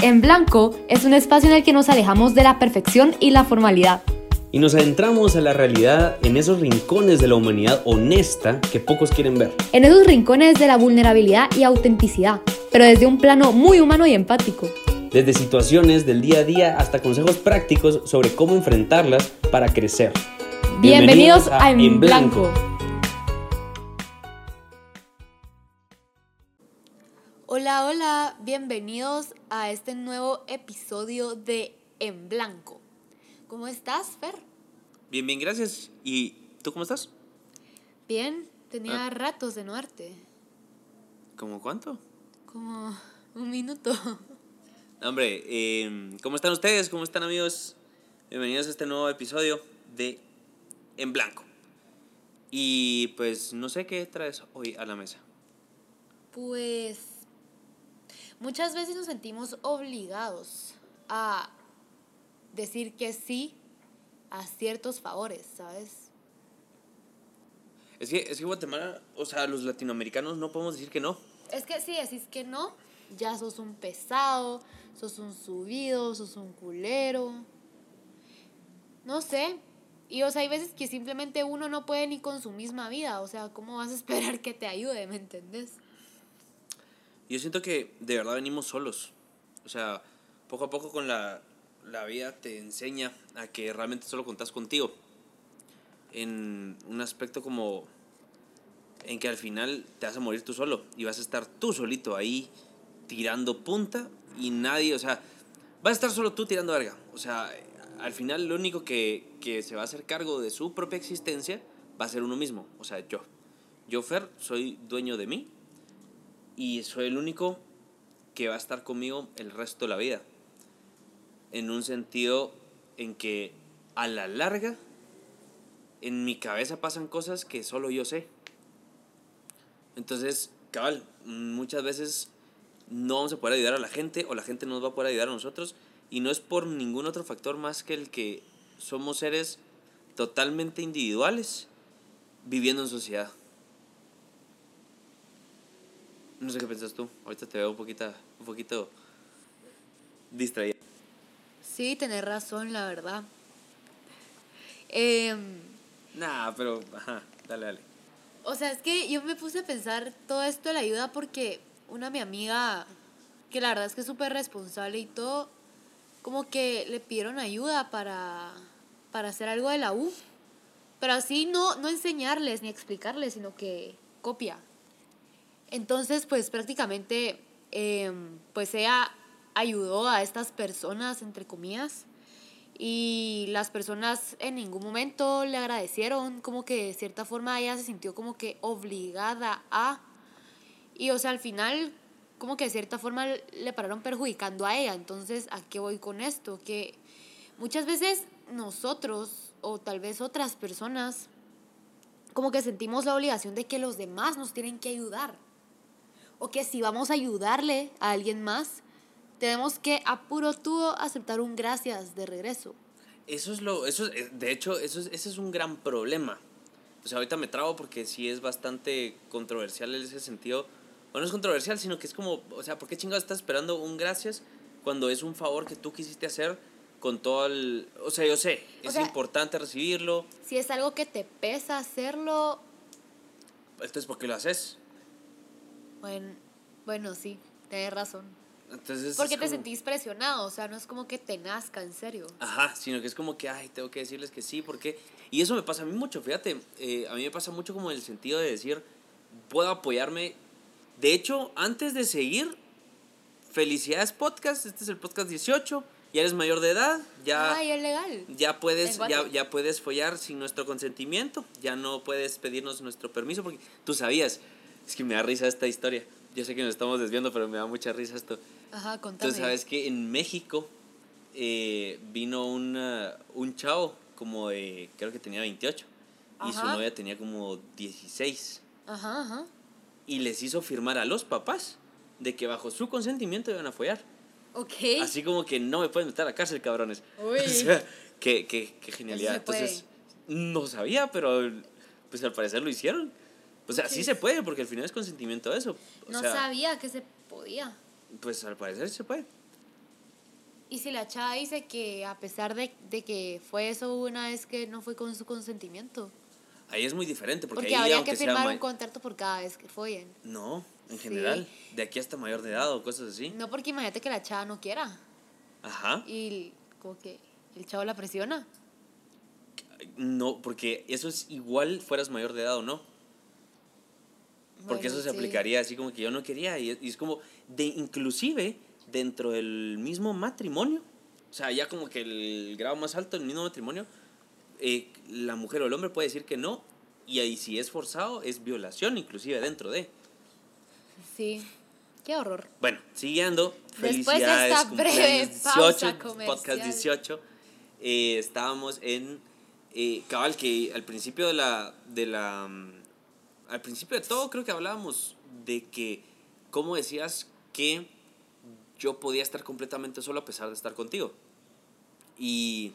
En Blanco es un espacio en el que nos alejamos de la perfección y la formalidad. Y nos adentramos a la realidad en esos rincones de la humanidad honesta que pocos quieren ver. En esos rincones de la vulnerabilidad y autenticidad, pero desde un plano muy humano y empático. Desde situaciones del día a día hasta consejos prácticos sobre cómo enfrentarlas para crecer. Bienvenidos, a, En Blanco. Hola, hola, bienvenidos a este nuevo episodio de En Blanco. ¿Cómo estás, Fer? Bien, bien, gracias. ¿Y tú cómo estás? Bien, tenía Ah. ratos de no verte. ¿Cómo cuánto? Como un minuto. Hombre, eh, ¿cómo están ustedes? ¿Cómo están amigos? Bienvenidos a este nuevo episodio de En Blanco. Y pues no sé qué traes hoy a la mesa. Pues muchas veces nos sentimos obligados a decir que sí a ciertos favores, ¿sabes? Es que, es que Guatemala, o sea, los latinoamericanos no podemos decir que no. Es que si decís que no, ya sos un pesado, sos un subido, sos un culero. No sé. Y o sea, hay veces que simplemente uno no puede ni con su misma vida. O sea, ¿cómo vas a esperar que te ayude? ¿Me entendés? Yo siento que de verdad venimos solos. O sea, poco a poco con la, la vida te enseña a que realmente solo contás contigo. En un aspecto como en que al final te vas a morir tú solo y vas a estar tú solito ahí tirando punta y nadie, o sea, vas a estar solo tú tirando verga. O sea, al final lo único que, que se va a hacer cargo de su propia existencia va a ser uno mismo, o sea, yo. Yo, Fer, soy dueño de mí y soy el único que va a estar conmigo el resto de la vida. En un sentido en que a la larga en mi cabeza pasan cosas que solo yo sé. Entonces, cabal, muchas veces no vamos a poder ayudar a la gente o la gente no nos va a poder ayudar a nosotros y no es por ningún otro factor más que el que somos seres totalmente individuales viviendo en sociedad. No sé qué piensas tú. Ahorita te veo un poquito, un poquito distraída. Sí, tenés razón, la verdad. Em, Nah, pero, ajá, dale, dale. o sea, es que yo me puse a pensar todo esto de la ayuda porque una mi amiga, que la verdad es que es súper responsable y todo, como que le pidieron ayuda para, para hacer algo de la U. Pero así no, no enseñarles ni explicarles, sino que copia. Entonces, pues prácticamente, em, pues ella ayudó a estas personas, entre comillas, y las personas en ningún momento le agradecieron, como que de cierta forma ella se sintió como que obligada a, y o sea, al final, como que de cierta forma le pararon perjudicando a ella. Entonces, ¿a qué voy con esto? Que muchas veces nosotros, o tal vez otras personas, como que sentimos la obligación de que los demás nos tienen que ayudar. O que si vamos a ayudarle a alguien más, tenemos que a puro tubo aceptar un gracias de regreso. Eso es lo, eso es- de hecho, eso es, ese es un gran problema. O sea, ahorita me trago porque sí es bastante controversial en ese sentido. Bueno, no es controversial, sino que es como, o sea, ¿por qué chingados estás esperando un gracias cuando es un favor que tú quisiste hacer con todo el... O sea, yo sé, O es sea- importante recibirlo, Si es algo que te pesa hacerlo, entonces ¿por qué lo haces? Bueno, bueno sí, tienes razón. Entonces, Porque te como- sentís presionado, o sea, no es como que te nazca, en serio. Ajá, sino que es como que, ay, tengo que decirles que sí, porque... Y eso me pasa a mí mucho, fíjate, eh, a mí me pasa mucho como en el sentido de decir, puedo apoyarme. De hecho, antes de seguir, felicidades podcast, este es el podcast 18, ya eres mayor de edad, ya... Ay, es legal. Ya puedes, ya, ya puedes follar sin nuestro consentimiento, ya no puedes pedirnos nuestro permiso, porque tú sabías, es que me da risa esta historia, yo sé que nos estamos desviando, pero me da mucha risa esto. Ajá, contame. Tú sabes que en México eh, vino una- un chavo como de, creo que tenía 28, y su Ajá. novia tenía como 16, Ajá, ajá. y les hizo firmar a los papás de que bajo su consentimiento iban a follar. Ok. Así como que no me pueden meter a la cárcel, cabrones. Uy. O sea, qué, qué, qué genialidad. Entonces, no sabía, pero pues al parecer lo hicieron. O sea, sí, se puede, porque al final es consentimiento eso. O no sea, sabía que se podía. Pues al parecer se puede. Y si la chava dice que a pesar de, de que fue eso una vez que no fue con su consentimiento. Ahí es muy diferente, porque, Porque, ahí habría que firmar ma- un contrato por cada vez que follen. No, en Sí. general, de aquí hasta mayor de edad o cosas así. No porque imagínate que la chava no quiera. Ajá. Y como que el chavo la presiona. No, porque eso es igual fueras mayor de edad o no. Porque Bueno, eso se sí. aplicaría así como que yo no quería. Y es, y es como, de inclusive dentro del mismo matrimonio, o sea, ya como que el grado más alto del mismo matrimonio, eh, la mujer o el hombre puede decir que no. Y ahí si es forzado, es violación inclusive dentro de. Sí. Qué horror. Bueno, siguiendo. Después de Felicidades, esta breve cumpleaños pausa 18, comercial. podcast 18. eh, estábamos en eh, cabal que al principio de la de la mm, al principio de todo creo que hablábamos de que cómo decías que yo podía estar completamente solo a pesar de estar contigo. Y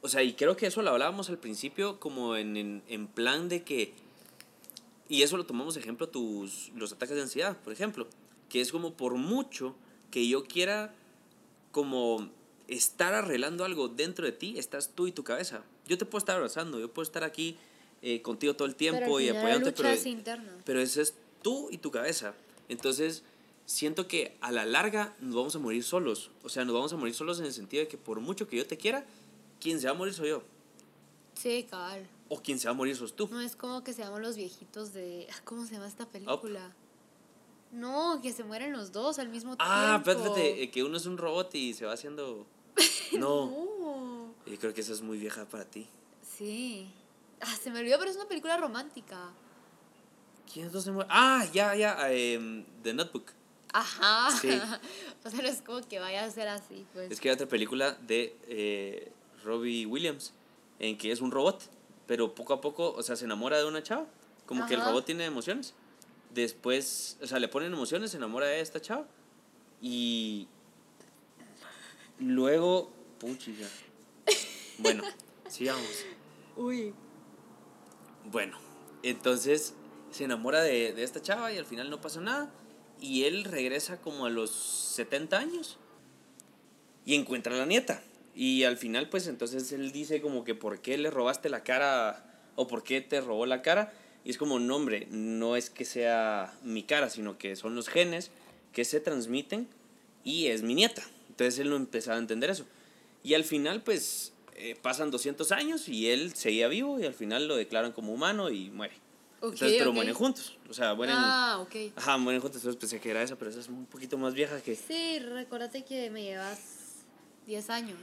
o sea, y creo que eso lo hablábamos al principio como en, en, en plan de que y eso lo tomamos ejemplo tus los ataques de ansiedad, por ejemplo, que es como por mucho que yo quiera como estar arreglando algo dentro de ti, estás tú y tu cabeza. Yo te puedo estar abrazando, yo puedo estar aquí eh, contigo todo el tiempo Pero y apoyándote, pero, es pero eso es tú y tu cabeza. Entonces, siento que a la larga nos vamos a morir solos. O sea, nos vamos a morir solos en el sentido de que por mucho que yo te quiera, quien se va a morir soy yo. Sí, cabal. O quien se va a morir sos tú. No es como que seamos los viejitos de. ah, ¿Cómo se llama esta película? No, que se mueren los dos al mismo Ah, tiempo. espérate, eh, que uno es un robot y se va haciendo... No, No. yo creo que esa es muy vieja para ti. Sí. Ah, se me olvidó, pero es una película romántica. ¿Quiénes dos se mueren? Ah, ya, ya, em, The Notebook. Ajá. Sí. o sea, no es como que vaya a ser así, pues. Es que hay otra película de eh, Robbie Williams, en que es un robot, pero poco a poco, o sea, se enamora de una chava. Como que el robot tiene emociones. Después, o sea, le ponen emociones, se enamora de esta chava. Y luego, puchiga. Bueno, sigamos. Uy. Bueno, entonces se enamora de, de esta chava y al final no pasa nada. Y él regresa como a los 70 años y encuentra a la nieta. Y al final, pues entonces él dice como que por qué le robaste la cara o por qué te robó la cara. Y es como, no, hombre, no es que sea mi cara, sino que son los genes que se transmiten y es mi nieta. Entonces él no empezaba a entender eso. Y al final, pues eh, pasan 200 años y él seguía vivo y al final lo declaran como humano y muere. Entonces, pero ok. mueren juntos. O sea, mueren. Ah, ok. Ajá, mueren juntos. Entonces pensé que era esa, pero esa es un poquito más vieja que. Sí, recuérdate que me llevas 10 años.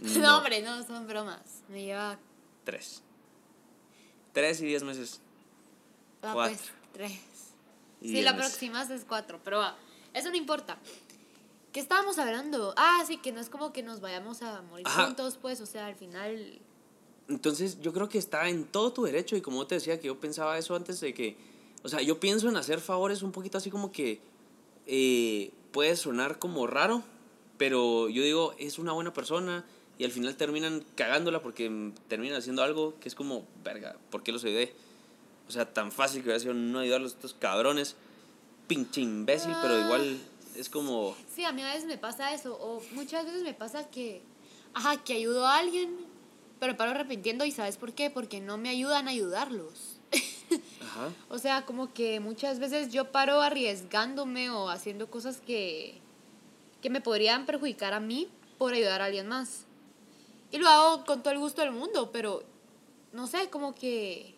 No. No, hombre, no, son bromas. Me lleva. Tres. Tres y diez meses. Ah, Cuatro. pues, 3. Y Sí, la meses. próxima es 4, pero va. Eso no importa. ¿Qué estábamos hablando? Ah, sí, que no es como que nos vayamos a morir Ajá. juntos, pues, o sea, al final. Entonces yo creo que está en todo tu derecho y como te decía que yo pensaba eso antes de que, o sea, yo pienso en hacer favores un poquito así como que eh, puede sonar como raro, pero yo digo, es una buena persona y al final terminan cagándola porque terminan haciendo algo que es como, verga, ¿por qué los ayudé? O sea, tan fácil que hubiera sido no ayudarlos a estos cabrones, pinche imbécil, pero Ah. igual es como, Sí, a mí a veces me pasa eso, o muchas veces me pasa que, ajá, que ayudo a alguien, pero paro arrepintiendo y ¿sabes por qué? Porque no me ayudan a ayudarlos. ajá, O sea, como que muchas veces yo paro arriesgándome o haciendo cosas que, que me podrían perjudicar a mí por ayudar a alguien más. Y lo hago con todo el gusto del mundo, pero no sé, como que...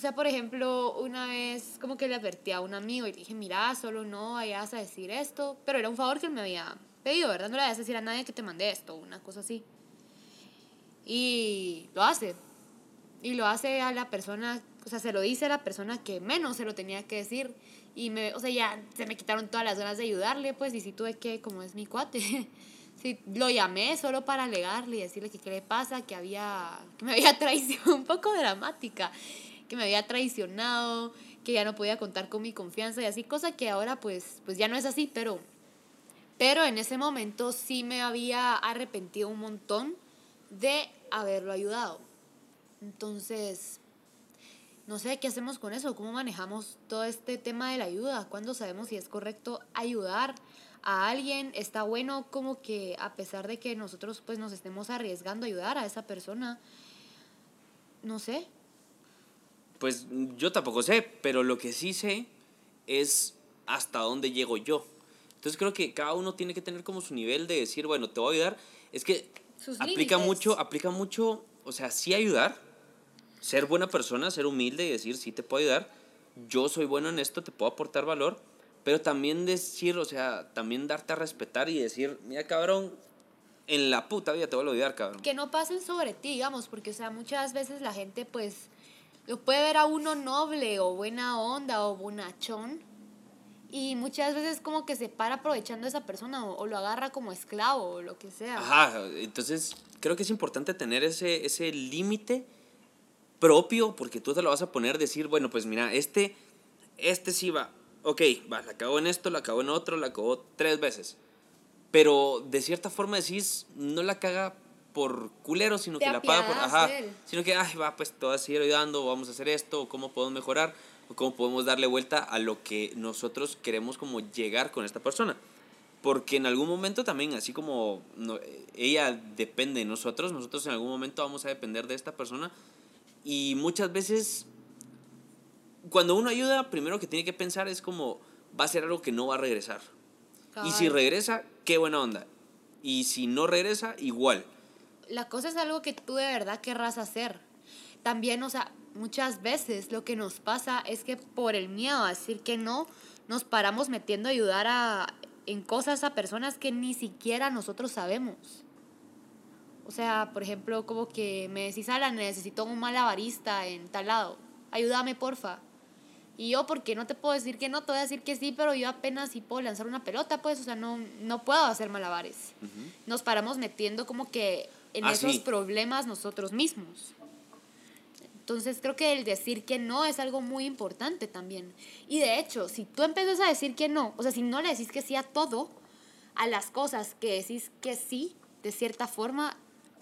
O sea, por ejemplo, una vez como que le advertí a un amigo y le dije, mira, solo no vayas a decir esto, pero era un favor que él me había pedido, ¿verdad? No le vayas a decir a nadie que te mandé esto, una cosa así. Y lo hace. Y lo hace a la persona, o sea, se lo dice a la persona que menos se lo tenía que decir. Y me, o sea, ya se me quitaron todas las ganas de ayudarle, pues, y sí tuve que, como es mi cuate, sí, lo llamé solo para alegarle y decirle que qué le pasa, que había, que me había traicionado, un poco dramática, que me había traicionado, que ya no podía contar con mi confianza y así, cosa que ahora pues, pues ya no es así, pero, pero en ese momento sí me había arrepentido un montón de haberlo ayudado. Entonces, no sé qué hacemos con eso, cómo manejamos todo este tema de la ayuda, cuándo sabemos si es correcto ayudar a alguien, está bueno como que a pesar de que nosotros pues nos estemos arriesgando a ayudar a esa persona, no sé. Pues yo tampoco sé, pero lo que sí sé es hasta dónde llego yo. Entonces creo que cada uno tiene que tener como su nivel de decir, bueno, te voy a ayudar. Es que Sus aplica límites. mucho, aplica mucho, o sea, sí ayudar, ser buena persona, ser humilde y decir, sí te puedo ayudar, yo soy bueno en esto, te puedo aportar valor, pero también decir, o sea, también darte a respetar y decir, mira cabrón, en la puta vida te voy a olvidar, cabrón. que no pasen sobre ti, digamos, porque, o sea, muchas veces la gente, pues, lo puede ver a uno noble o buena onda o bonachón, y muchas veces como que se para aprovechando a esa persona o, o lo agarra como esclavo o lo que sea. Ajá, entonces creo que es importante tener ese, ese límite propio, porque tú te lo vas a poner, decir, bueno, pues mira, este, este sí va, ok, va, la acabó en esto, la acabó en otro, la acabó tres veces. Pero de cierta forma decís, no la caga por culero, sino Te que la paga por, ajá, sino que, ay, va, pues te vas a seguir ayudando, vamos a hacer esto, o cómo podemos mejorar, o cómo podemos darle vuelta a lo que nosotros queremos como llegar con esta persona. Porque en algún momento también, así como no- ella depende de nosotros, nosotros en algún momento vamos a depender de esta persona. Y muchas veces, cuando uno ayuda, primero que tiene que pensar es como, va a ser algo que no va a regresar. Y si regresa, qué buena onda. Y si no regresa, igual. La cosa es algo que tú de verdad querrás hacer. También, o sea, muchas veces lo que nos pasa es que por el miedo a decir que no, nos paramos metiendo a ayudar a, en cosas a personas que ni siquiera nosotros sabemos. O sea, por ejemplo, como que me decís, Alan, necesito un malabarista en tal lado. Ayúdame, porfa. Y yo, porque no te puedo decir que no, te voy a decir que sí, pero yo apenas sí puedo lanzar una pelota, pues, o sea, no, no puedo hacer malabares. Nos paramos metiendo como que en Ah, esos sí. problemas nosotros mismos. Entonces creo que el decir que no es algo muy importante también. Y de hecho, si tú empiezas a decir que no, o sea, si no le decís que sí a todo, a las cosas que decís que sí, de cierta forma,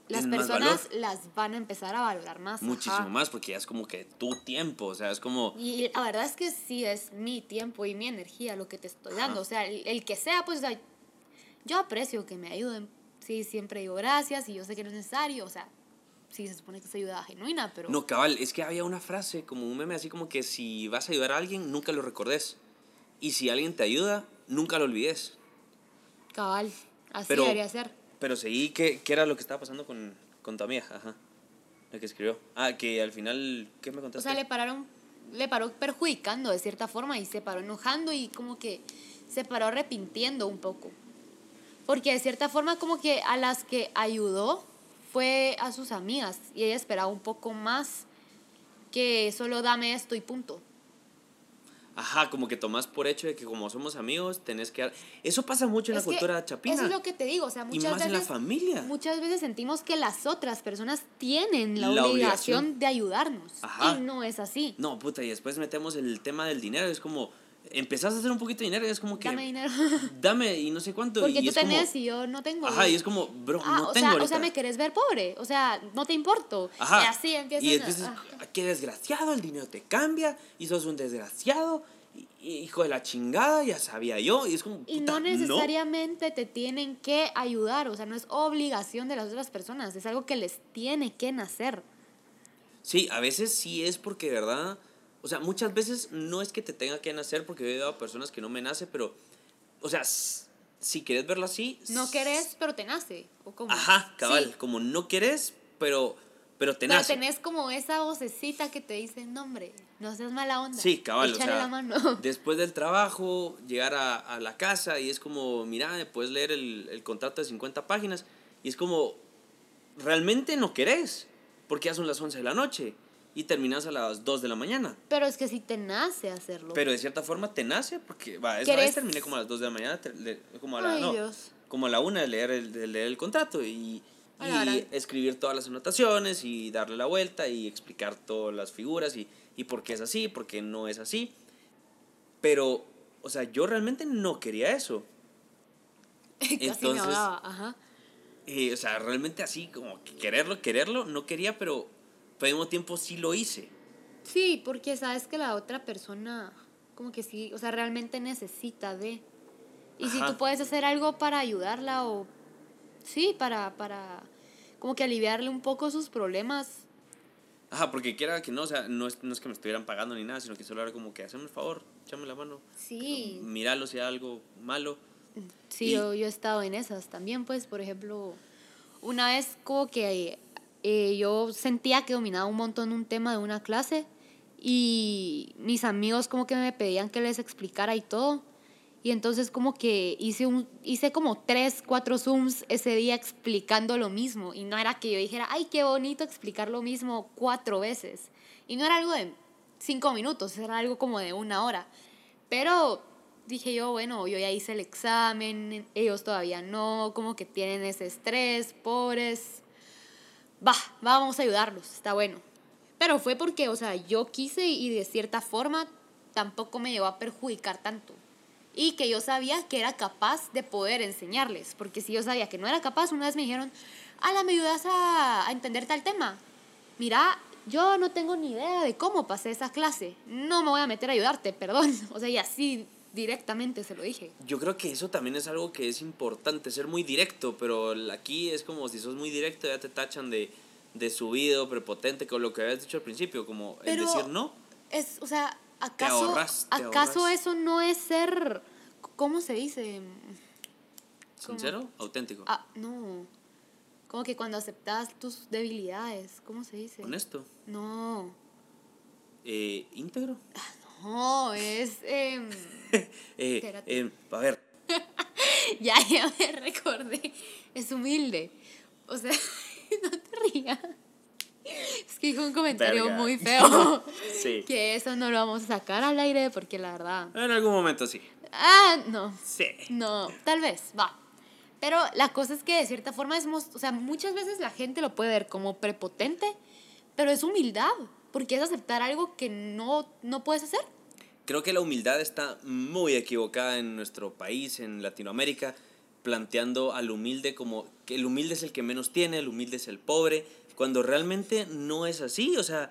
las personas las van a empezar a valorar más. Muchísimo ajá. más, porque ya es como que tu tiempo, o sea, es como... Y la verdad es que sí es mi tiempo y mi energía lo que te estoy dando. Ajá. O sea, el, el que sea, pues, o sea, yo aprecio que me ayuden. Sí, siempre digo gracias y yo sé que no es necesario. O sea, sí se supone que es ayuda genuina, pero. No, cabal, es que había una frase, como un meme así como que si vas a ayudar a alguien, nunca lo recordes. Y si alguien te ayuda, nunca lo olvides. Cabal, así Pero- debería ser. Pero seguí, ¿qué, qué era lo que estaba pasando con, con tu amiga? Ajá. La que escribió. Ah, que al final, ¿qué me O contaste? sea, le pararon, le paró perjudicando de cierta forma y se paró enojando y como que se paró arrepintiendo un poco. Porque de cierta forma como que a las que ayudó fue a sus amigas y ella esperaba un poco más que solo dame esto y punto. Ajá, como que tomás por hecho de que como somos amigos, tenés que... Eso pasa mucho en la Es que cultura chapina. Eso es lo que te digo, o sea, y muchas más veces en la familia. muchas veces sentimos que las otras personas tienen la, La obligación, obligación. de ayudarnos Ajá. y no es así. No, puta, y después metemos el tema del dinero. Es como, empezás a hacer un poquito de dinero y es como que... Dame dinero. Dame y no sé cuánto. Porque y tú es como- tenés y yo no tengo. Ajá, y es como, bro, Ah, no o, tengo sea, o sea, me querés ver pobre. O sea, no te importo. Ajá. Y así empiezan Y a- después, ah. es, qué desgraciado, el dinero te cambia y sos un desgraciado. hijo de la chingada, ya sabía yo. Y es como, Y puta, no necesariamente te tienen que ayudar. O sea, no es obligación de las otras personas. Es algo que les tiene que nacer. Sí, a veces sí es porque, de ¿verdad? O sea, muchas veces no es que te tenga que nacer porque he dado a personas que no me nace, pero, o sea, si quieres verlo así. No querés, pero te nace. ¿O cómo? Ajá, cabal. Sí, Como no querés, pero, pero te pero nace. tenés como esa vocecita que te dice, no, hombre, no seas mala onda. Sí, cabal, o Échale sea, la mano. después del trabajo, llegar a, a la casa y es como, mira, puedes leer el, el contrato de 50 páginas y es como, realmente no querés, porque ya son las 11 de la noche y terminas a las 2 de la mañana. Pero es que si te nace hacerlo. Pero de cierta forma te nace, porque, va, esa vez terminé como a las 2 de la mañana, como a la, Ay, no, Dios. como a la 1 de leer el, de leer el contrato y, y escribir todas las anotaciones y darle la vuelta y explicar todas las figuras y, y por qué es así, por qué no es así. Pero, o sea, yo realmente no quería eso. Casi me entonces- ahogaba. Ajá. Eh, o sea, realmente así, como que quererlo, quererlo, no quería, pero, pero al mismo tiempo sí lo hice. Sí, porque sabes que la otra persona, como que sí, o sea, realmente necesita de. Y si tú puedes hacer algo para ayudarla o. Sí, para, para. Como que aliviarle un poco sus problemas. Ajá, porque quiera que no, o sea, no es, no es que me estuvieran pagando ni nada, sino que solo era como que hazme el favor, échame la mano. Sí. Míralo si hay algo malo. Sí, Y- yo, yo he estado en esas también, pues, por ejemplo, una vez como que eh, yo sentía que dominaba un montón un tema de una clase y mis amigos como que me pedían que les explicara y todo. Y entonces como que hice, un, hice como tres, cuatro Zooms ese día explicando lo mismo. Y no era que yo dijera, ay, qué bonito explicar lo mismo cuatro veces. Y no era algo de cinco minutos, era algo como de una hora. Pero dije yo, bueno, yo ya hice el examen, ellos todavía no, como que tienen ese estrés, pobres. Va, vamos a ayudarlos, está bueno. Pero fue porque, o sea, yo quise y de cierta forma tampoco me llevó a perjudicar tanto. Y que yo sabía que era capaz de poder enseñarles, porque si yo sabía que no era capaz, una vez me dijeron, Ala, ¿me ayudas a, a entender tal tema? Mira, yo no tengo ni idea de cómo pasé esa clase, no me voy a meter a ayudarte, perdón. O sea, y así directamente se lo dije. Yo creo que eso también es algo que es importante, ser muy directo, pero aquí es como si sos muy directo ya te tachan de, de subido, prepotente, con lo que habías dicho al principio, como el decir no. Es, o sea, ¿acaso, ahorras, te ¿acaso ahorras. eso no es ser, ¿cómo se dice? ¿Cómo? ¿Sincero? Auténtico. Ah, no. Como que cuando aceptas tus debilidades, ¿cómo se dice? Honesto. No. Eh, íntegro. No, es... em, Eh, eh, a ver, ya, ya me recordé. Es humilde. O sea, no te rías. Es que dijo un comentario Verga. muy feo. Sí. Que eso no lo vamos a sacar al aire porque la verdad... en algún momento sí. Ah, no. Sí. No, tal vez, va. Pero la cosa es que de cierta forma es, o sea, muchas veces la gente lo puede ver como prepotente, pero es humildad, porque es aceptar algo que no, no puedes hacer. Creo que la humildad está muy equivocada en nuestro país, en Latinoamérica, planteando al humilde como que el humilde es el que menos tiene, el humilde es el pobre, cuando realmente no es así. O sea,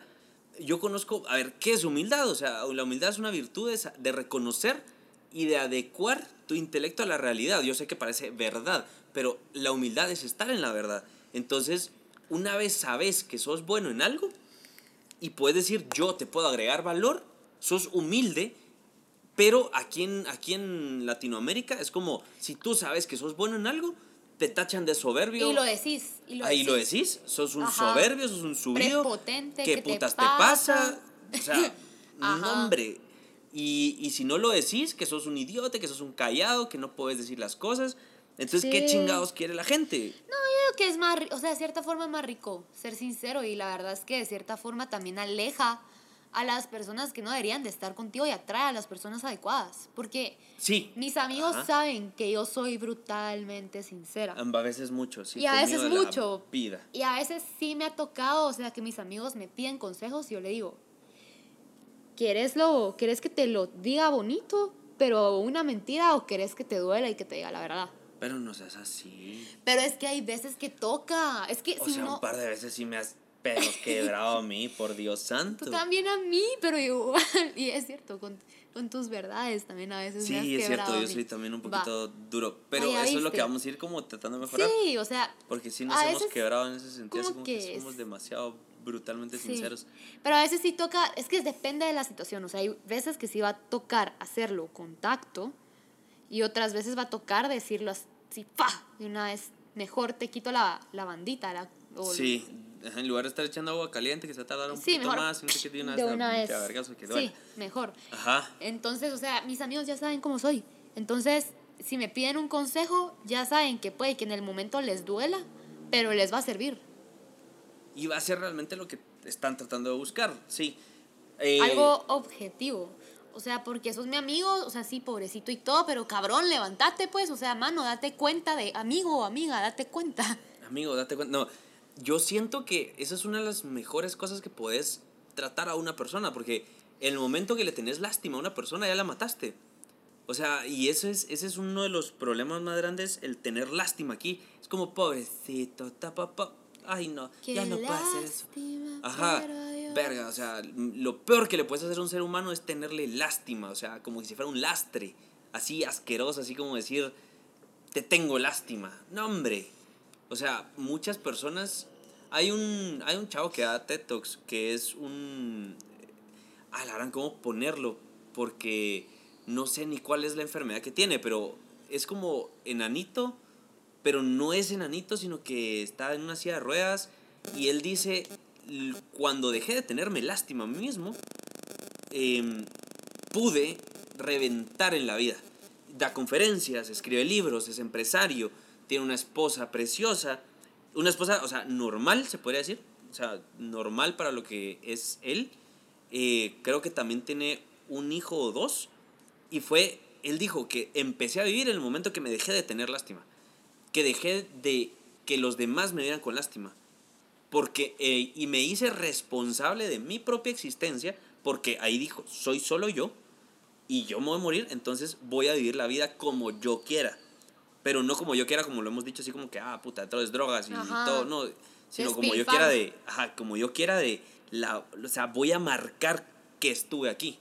yo conozco, a ver, ¿qué es humildad? O sea, la humildad es una virtud de, reconocer y de adecuar tu intelecto a la realidad. Yo sé que parece verdad, pero la humildad es estar en la verdad. Entonces, una vez sabes que sos bueno en algo, y puedes decir, yo te puedo agregar valor, sos humilde, pero aquí en, aquí en Latinoamérica es como, si tú sabes que sos bueno en algo, te tachan de soberbio. Y lo decís. Y lo Ahí lo decís. decís, sos un Ajá. soberbio, sos un subido. Prepotente, ¿Qué ¿qué te putas te pasa? pasa? O sea, no, hombre. Y, y si no lo decís, que sos un idiota, que sos un callado, que no puedes decir las cosas, entonces, ¿qué Sí. chingados quiere la gente? Creo que es más, o sea, de cierta forma es más rico ser sincero y la verdad es que de cierta forma también aleja a las personas que no deberían de estar contigo y atrae a las personas adecuadas. Porque Sí. mis amigos Ajá. saben que yo soy brutalmente sincera. A veces mucho, sí. Y a veces mucho. Vida. Y a veces sí me ha tocado, o sea, que mis amigos me piden consejos y yo le digo, ¿quieres, lo, ¿quieres que te lo diga bonito, pero una mentira o quieres que te duela y que te diga la verdad? Pero no seas así. Pero es que hay veces que toca, es que O si sea, no... un par de veces sí me has pero quebrado a mí, por Dios santo. Tú también a mí, pero igual, y es cierto, con, con tus verdades también a veces me has Sí, es quebrado cierto, yo soy también un Va. poquito duro. Pero ya eso es lo viste. que vamos a ir como tratando de mejorar. Sí, o sea, Porque sí nos hemos quebrado en ese sentido, como como que, que somos demasiado brutalmente Sí. sinceros. Pero a veces sí toca, es que depende de la situación, o sea, hay veces que sí va a tocar hacerlo con tacto y otras veces va a tocar decirlo así, ¡pa! De una vez, mejor te quito la, la bandita, la, o- Sí, en lugar de estar echando agua caliente que se tarda un Sí, poquito mejor más, de una de vez, una vez. que Sí, mejor. Ajá. Entonces, o sea, mis amigos ya saben cómo soy. Entonces, si me piden un consejo, ya saben que puede que en el momento les duela, pero les va a servir. Y va a ser realmente lo que están tratando de buscar, sí. Eh, Algo objetivo. O sea, porque sos mi amigo, o sea, sí, pobrecito y todo, pero cabrón, levántate pues, o sea, mano, date cuenta de amigo o amiga, date cuenta. Amigo, date cuenta. No, yo siento que esa es una de las mejores cosas que puedes tratar a una persona, porque en el momento que le tenés lástima a una persona, ya la mataste. O sea, y ese es, ese es uno de los problemas más grandes, el tener lástima aquí. Es como, pobrecito, ta, pa, pa. Ay, no, Qué ya no pases. lástima, Ajá. Verga, o sea, lo peor que le puedes hacer a un ser humano es tenerle lástima, o sea, como si fuera un lastre, así asqueroso, así como decir, te tengo lástima. No, hombre. O sea, muchas personas... Hay un, hay un chavo que da TED que es un... Ah, la verdad, ¿cómo ponerlo? Porque no sé ni cuál es la enfermedad que tiene, pero es como enanito, pero no es enanito, sino que está en una silla de ruedas y él dice, cuando dejé de tenerme lástima a mí mismo, em, pude reventar en la vida. Da conferencias, escribe libros, es empresario, tiene una esposa preciosa, una esposa, o sea, normal, se podría decir, o sea, normal para lo que es él. Eh, creo que también tiene un hijo o dos, y fue, él dijo que empecé a vivir en el momento que me dejé de tener lástima, que dejé de que los demás me vieran con lástima porque, eh, y me hice responsable de mi propia existencia, porque ahí dijo, soy solo yo, y yo me voy a morir, entonces voy a vivir la vida como yo quiera. Pero no como yo quiera, como lo hemos dicho, así como que, ah, puta, todo es drogas y, todo, no, sino como yo quiera de, ajá, como yo quiera de, la, o sea, voy a marcar que estuve aquí.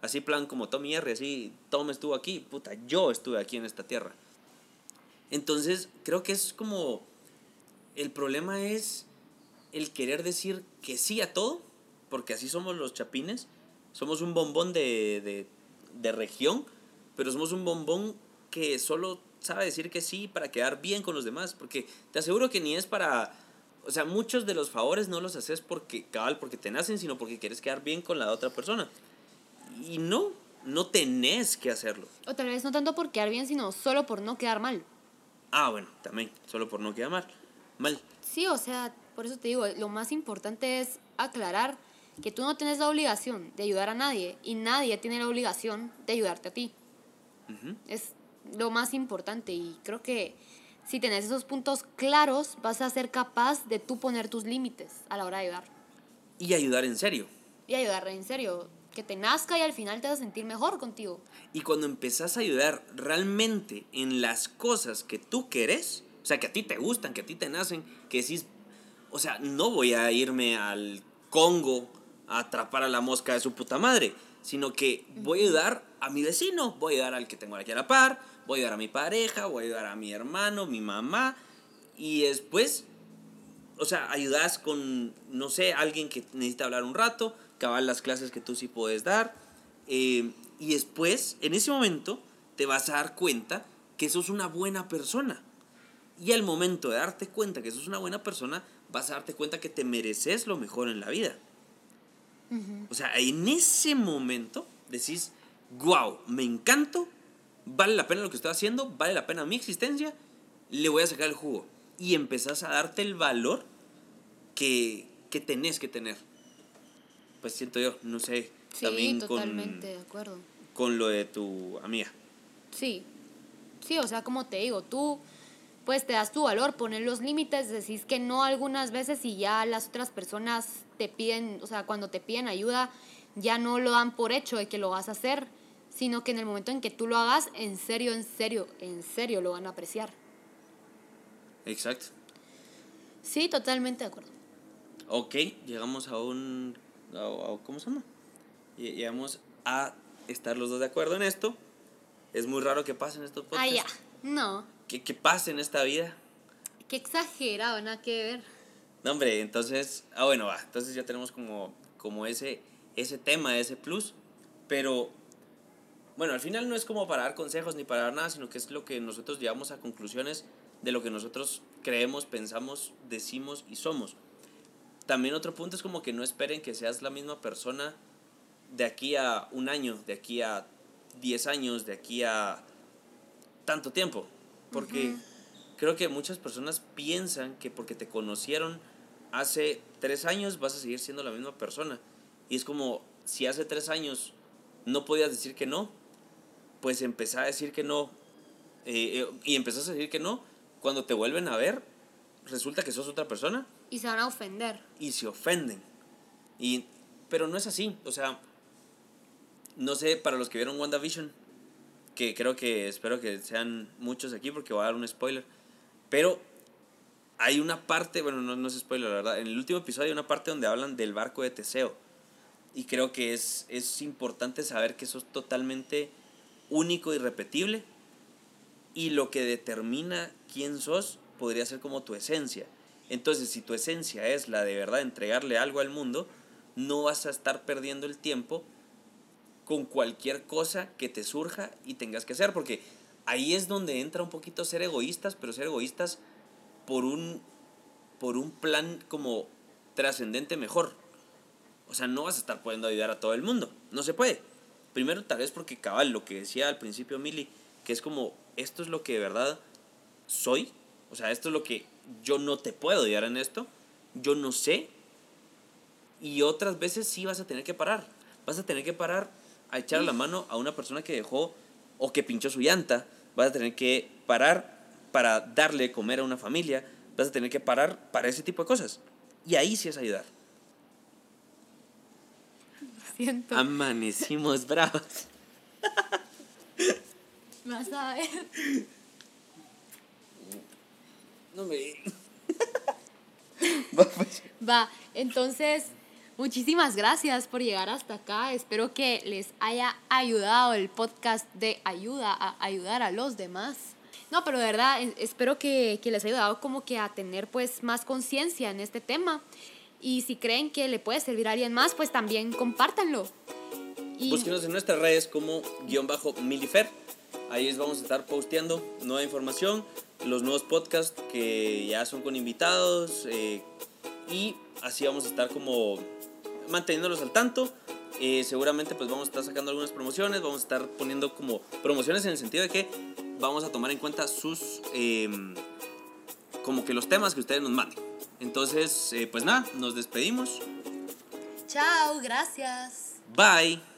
Así plan como Tommy R, así, Tom estuvo aquí, puta, yo estuve aquí en esta tierra. Entonces, creo que es como, el problema es el querer decir que sí a todo, porque así somos los chapines, somos un bombón de, región, pero somos un bombón que solo sabe decir que sí para quedar bien con los demás, porque te aseguro que ni es para... O sea, muchos de los favores no los haces porque, cabal, porque te nacen, sino porque quieres quedar bien con la otra persona. Y no, no tenés que hacerlo. O tal vez no tanto por quedar bien, sino solo por no quedar mal. Ah, bueno, también, solo por no quedar mal. Mal. Sí, o sea, por eso te digo, lo más importante es aclarar que tú no tienes la obligación de ayudar a nadie y nadie tiene la obligación de ayudarte a ti. Es lo más importante y creo que si tienes esos puntos claros vas a ser capaz de tú poner tus límites a la hora de ayudar. Y ayudar en serio. Y ayudar en serio. Que te nazca y al final te vas a sentir mejor contigo. Y cuando empezás a ayudar realmente en las cosas que tú querés, o sea, que a ti te gustan, que a ti te nacen, que decís, o sea, no voy a irme al Congo a atrapar a la mosca de su puta madre, sino que voy a ayudar a mi vecino, voy a ayudar al que tengo aquí a la par, voy a ayudar a mi pareja, voy a ayudar a mi hermano, mi mamá, y después, o sea, ayudas con, no sé, alguien que necesita hablar un rato, acabar las clases que tú sí puedes dar, eh, y después, en ese momento, te vas a dar cuenta que sos una buena persona. Y al momento de darte cuenta que sos una buena persona, vas a darte cuenta que te mereces lo mejor en la vida. O sea, en ese momento decís, wow, me encanto, vale la pena lo que estoy haciendo, vale la pena mi existencia, le voy a sacar el jugo. Y empezás a darte el valor que, que tenés que tener. Pues siento yo, no sé, sí, también totalmente de acuerdo. Con lo de tu amiga. Sí, sí, o sea, como te digo, tú pues te das tu valor, poner los límites, decís que no algunas veces y ya las otras personas te piden, o sea, cuando te piden ayuda, ya no lo dan por hecho de que lo vas a hacer, sino que en el momento en que tú lo hagas, en serio, en serio, en serio lo van a apreciar. Exacto. Sí, totalmente de acuerdo. Ok, llegamos a un... ¿Cómo se llama? Llegamos a estar los dos de acuerdo en esto. Es muy raro que pasen estos podcasts. Ah, ya. No que, que pase en esta vida. Qué exagerado, nada que ver. No, hombre, entonces, ah, bueno, va, entonces ya tenemos como, como ese, ese tema, ese plus, pero bueno, al final no es como para dar consejos ni para dar nada, sino que es lo que nosotros llevamos a conclusiones de lo que nosotros creemos, pensamos, decimos y somos. También otro punto es como que no esperen que seas la misma persona de aquí a un año, de aquí a 10 años, de aquí a tanto tiempo. Porque creo que muchas personas piensan que porque te conocieron hace tres años vas a seguir siendo la misma persona. Y es como, si hace tres años no podías decir que no, pues empezar a decir que no. Eh, eh, y empezás a decir que no. Cuando te vuelven a ver, resulta que sos otra persona. Y se van a ofender. Y se ofenden. Y, pero no es así. O sea, no sé, para los que vieron WandaVision, que creo que espero que sean muchos aquí porque voy a dar un spoiler. Pero hay una parte, bueno, no, no es spoiler, la verdad. En el último episodio hay una parte donde hablan del barco de Teseo. Y creo que es, es importante saber que eso es totalmente único y repetible. Y lo que determina quién sos podría ser como tu esencia. Entonces, si tu esencia es la de verdad entregarle algo al mundo, no vas a estar perdiendo el tiempo con cualquier cosa que te surja y tengas que hacer, porque ahí es donde entra un poquito ser egoístas, pero ser egoístas por un, por un plan como trascendente mejor. O sea, no vas a estar pudiendo ayudar a todo el mundo, no se puede. Primero tal vez porque cabal, lo que decía al principio Mili, que es como, esto es lo que de verdad soy, o sea, esto es lo que yo no te puedo ayudar en esto, yo no sé, y otras veces sí vas a tener que parar, vas a tener que parar a echar la mano a una persona que dejó o que pinchó su llanta, vas a tener que parar para darle de comer a una familia, vas a tener que parar para ese tipo de cosas. Y ahí sí es ayudar. Siento. Amanecimos bravos. Vas a ver. No me... Va, entonces, muchísimas gracias por llegar hasta acá. Espero que les haya ayudado el podcast de ayuda a ayudar a los demás. No, pero de verdad, espero que, que les haya ayudado como que a tener pues más conciencia en este tema. Y si creen que le puede servir a alguien más, pues también compártanlo. Y Búsquenos en nuestras redes como guion bajo milifer. Ahí les vamos a estar posteando nueva información, los nuevos podcasts que ya son con invitados eh, y así vamos a estar como manteniéndolos al tanto. Eh, seguramente pues vamos a estar sacando algunas promociones, vamos a estar poniendo como promociones en el sentido de que vamos a tomar en cuenta sus em, como que los temas que ustedes nos manden. Entonces, eh, pues nada, nos despedimos. chao, gracias. Bye.